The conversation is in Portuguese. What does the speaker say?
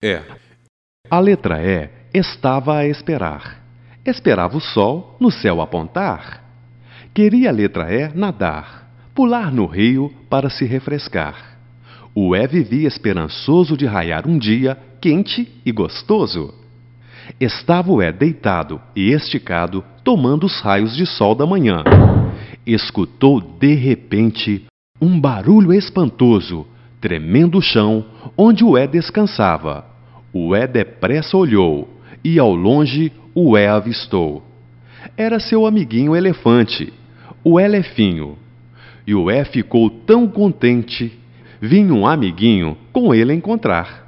É. A letra E estava a esperar. Esperava o sol no céu apontar. Queria a letra E nadar, pular no rio para se refrescar. O E vivia esperançoso de raiar um dia quente e gostoso. Estava o E deitado e esticado, tomando os raios de sol da manhã. Escutou de repente um barulho espantoso, tremendo o chão onde o E descansava. O E depressa olhou e ao longe o E avistou. Era seu amiguinho elefante, o Elefinho. E o E ficou tão contente. Vinha um amiguinho com ele encontrar.